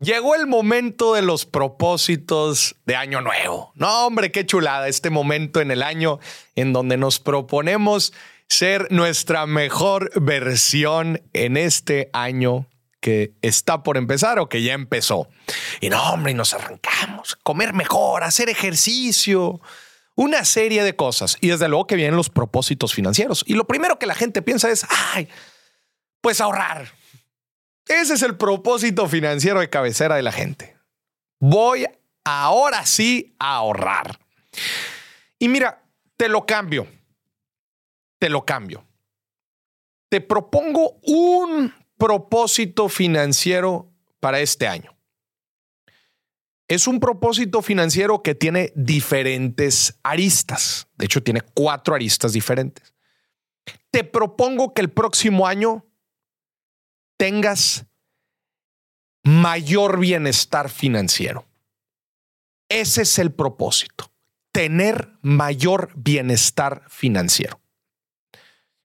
Llegó el momento de los propósitos de año nuevo. No, hombre, qué chulada este momento en el año en donde nos proponemos ser nuestra mejor versión en este año que está por empezar o que ya empezó. Y no, hombre, nos arrancamos, comer mejor, hacer ejercicio, una serie de cosas. Y desde luego que vienen los propósitos financieros. Y lo primero que la gente piensa es, ay, pues ahorrar ese es el propósito financiero de cabecera de la gente. Voy ahora sí a ahorrar. Y mira, te lo cambio. Te lo cambio. Te propongo un propósito financiero para este año. Es un propósito financiero que tiene diferentes aristas. De hecho, tiene cuatro aristas diferentes. Te propongo que el próximo año tengas mayor bienestar financiero. Ese es el propósito, tener mayor bienestar financiero.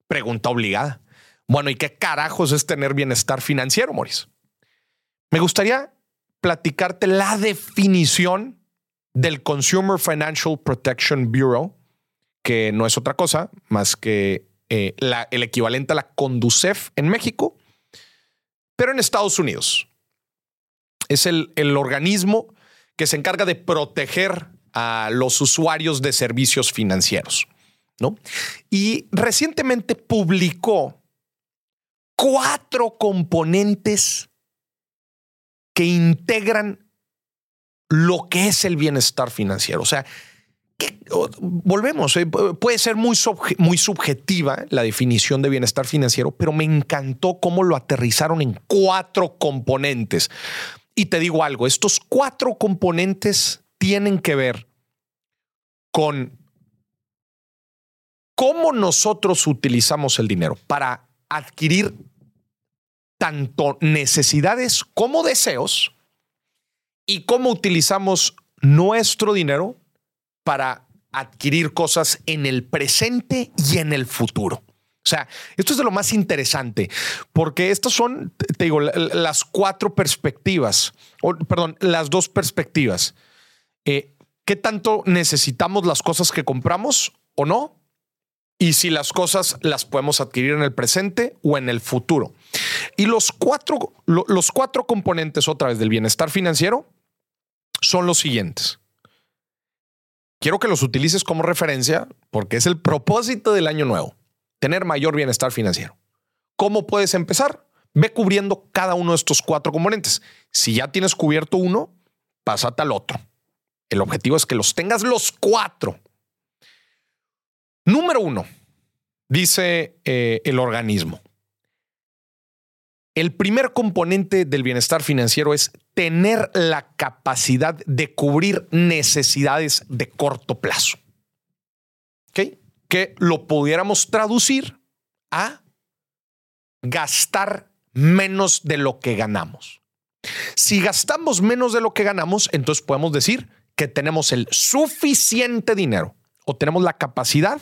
Pregunta obligada. Bueno, ¿y qué carajos es tener bienestar financiero, Maurice? Me gustaría platicarte la definición del Consumer Financial Protection Bureau, que no es otra cosa más que eh, el equivalente a la Conducef en México, pero en Estados Unidos. Es el, el organismo que se encarga de proteger a los usuarios de servicios financieros. ¿no? Y recientemente publicó cuatro componentes que integran lo que es el bienestar financiero. O sea, volvemos, eh, puede ser muy, muy subjetiva la definición de bienestar financiero, pero me encantó cómo lo aterrizaron en cuatro componentes. Y te digo algo, estos cuatro componentes tienen que ver con cómo nosotros utilizamos el dinero para adquirir tanto necesidades como deseos y cómo utilizamos nuestro dinero para adquirir cosas en el presente y en el futuro. O sea, esto es de lo más interesante, porque estas son, te digo, las cuatro perspectivas, o, perdón, las dos perspectivas. Eh, ¿Qué tanto necesitamos las cosas que compramos o no? Y si las cosas las podemos adquirir en el presente o en el futuro. Y los cuatro, los cuatro componentes otra vez del bienestar financiero son los siguientes quiero que los utilices como referencia porque es el propósito del año nuevo, tener mayor bienestar financiero. ¿Cómo puedes empezar? Ve cubriendo cada uno de estos cuatro componentes. Si ya tienes cubierto uno, pásate al otro. El objetivo es que los tengas los cuatro. Número uno, dice eh, el organismo. El primer componente del bienestar financiero es tener la capacidad de cubrir necesidades de corto plazo. Que lo pudiéramos traducir a gastar menos de lo que ganamos. Si gastamos menos de lo que ganamos, entonces podemos decir que tenemos el suficiente dinero o tenemos la capacidad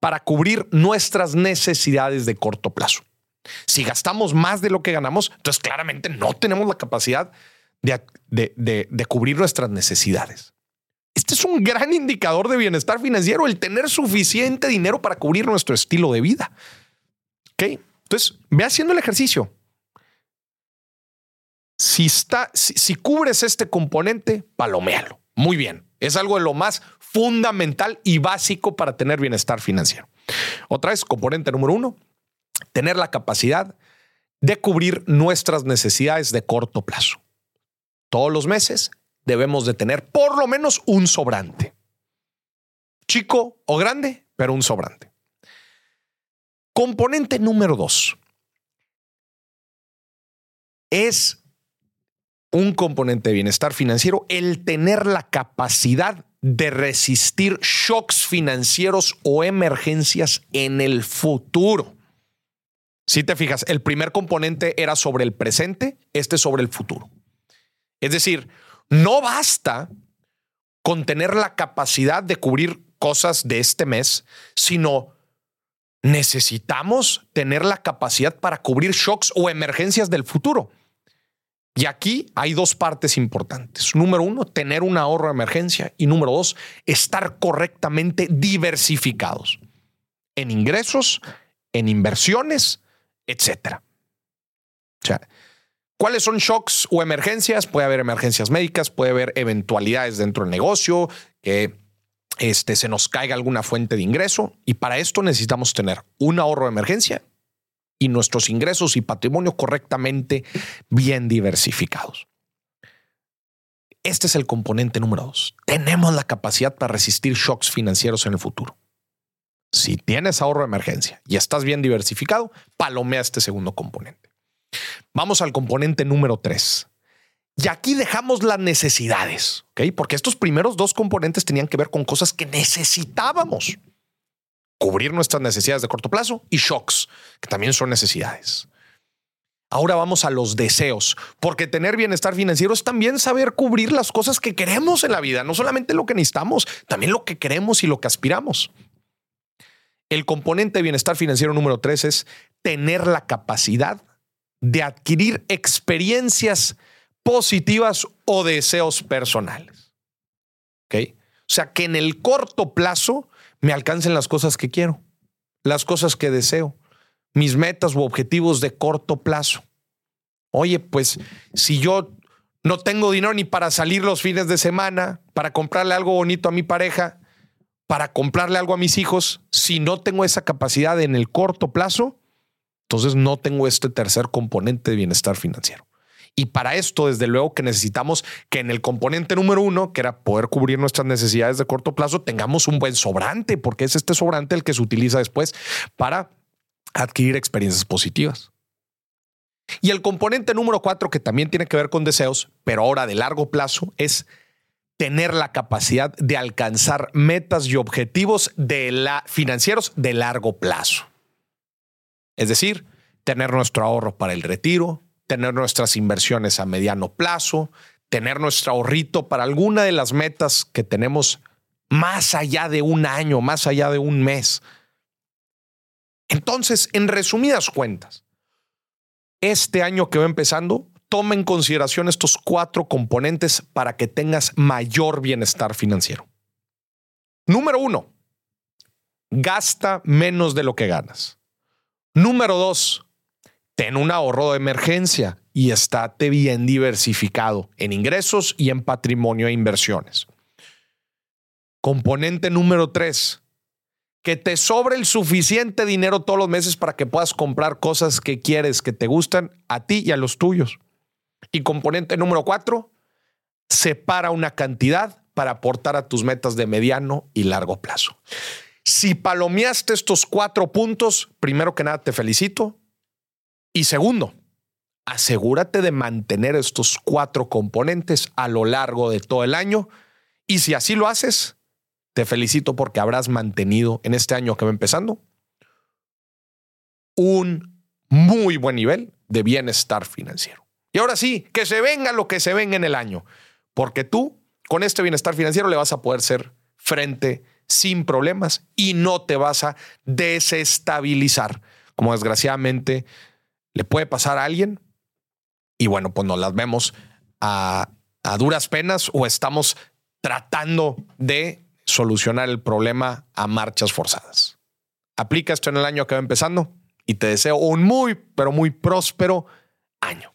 para cubrir nuestras necesidades de corto plazo. Si gastamos más de lo que ganamos, entonces claramente no tenemos la capacidad de, cubrir nuestras necesidades. Este es un gran indicador de bienestar financiero, el tener suficiente dinero para cubrir nuestro estilo de vida. ¿Ok? Entonces, ve haciendo el ejercicio. Si, está, si, cubres este componente, paloméalo. Muy bien. Es algo de lo más fundamental y básico para tener bienestar financiero. Otra vez, componente número uno, tener la capacidad de cubrir nuestras necesidades de corto plazo. Todos los meses debemos de tener por lo menos un sobrante. Chico o grande, pero un sobrante. Componente número dos. Es un componente de bienestar financiero el tener la capacidad de resistir shocks financieros o emergencias en el futuro. Si te fijas, el primer componente era sobre el presente, este sobre el futuro. Es decir, no basta con tener la capacidad de cubrir cosas de este mes, sino necesitamos tener la capacidad para cubrir shocks o emergencias del futuro. Y aquí hay dos partes importantes. Número uno, tener un ahorro de emergencia. Y número dos, estar correctamente diversificados en ingresos, en inversiones, etcétera. O sea, ¿cuáles son shocks o emergencias? Puede haber emergencias médicas, puede haber eventualidades dentro del negocio, que este, se nos caiga alguna fuente de ingreso. Y para esto necesitamos tener un ahorro de emergencia y nuestros ingresos y patrimonio correctamente bien diversificados. Este es el componente número dos. Tenemos la capacidad para resistir shocks financieros en el futuro. Si tienes ahorro de emergencia y estás bien diversificado, palomea este segundo componente. Vamos al componente número tres. Y aquí dejamos las necesidades, ¿ok? Porque estos primeros dos componentes tenían que ver con cosas que necesitábamos cubrir nuestras necesidades de corto plazo y shocks, que también son necesidades. Ahora vamos a los deseos, porque tener bienestar financiero es también saber cubrir las cosas que queremos en la vida, no solamente lo que necesitamos, también lo que queremos y lo que aspiramos. El componente de bienestar financiero número tres es tener la capacidad de adquirir experiencias positivas o deseos personales. ¿Ok? O sea, que en el corto plazo me alcancen las cosas que quiero, las cosas que deseo, mis metas u objetivos de corto plazo. Oye, pues si yo no tengo dinero ni para salir los fines de semana, para comprarle algo bonito a mi pareja, para comprarle algo a mis hijos, si no tengo esa capacidad en el corto plazo, entonces no tengo este tercer componente de bienestar financiero. Y para esto, desde luego que necesitamos que en el componente número uno, que era poder cubrir nuestras necesidades de corto plazo, tengamos un buen sobrante, porque es este sobrante el que se utiliza después para adquirir experiencias positivas. Y el componente número cuatro, que también tiene que ver con deseos, pero ahora de largo plazo, es tener la capacidad de alcanzar metas y objetivos de la, financieros de largo plazo. Es decir, tener nuestro ahorro para el retiro, tener nuestras inversiones a mediano plazo, tener nuestro ahorrito para alguna de las metas que tenemos más allá de un año, más allá de un mes. Entonces, en resumidas cuentas, este año que va empezando, toma en consideración estos cuatro componentes para que tengas mayor bienestar financiero. Número uno, gasta menos de lo que ganas. Número dos, ten un ahorro de emergencia y estate bien diversificado en ingresos y en patrimonio e inversiones. Componente número tres, que te sobre el suficiente dinero todos los meses para que puedas comprar cosas que quieres, que te gustan a ti y a los tuyos. Y componente número cuatro, separa una cantidad para aportar a tus metas de mediano y largo plazo. Si palomeaste estos cuatro puntos, primero que nada te felicito. Y segundo, asegúrate de mantener estos cuatro componentes a lo largo de todo el año. Y si así lo haces, te felicito porque habrás mantenido en este año que va empezando un muy buen nivel de bienestar financiero. Y ahora sí, que se venga lo que se venga en el año, porque tú con este bienestar financiero le vas a poder ser frente sin problemas y no te vas a desestabilizar, como desgraciadamente le puede pasar a alguien y bueno, pues nos las vemos a, duras penas o estamos tratando de solucionar el problema a marchas forzadas. Aplica esto en el año que va empezando y te deseo un muy, pero muy próspero año.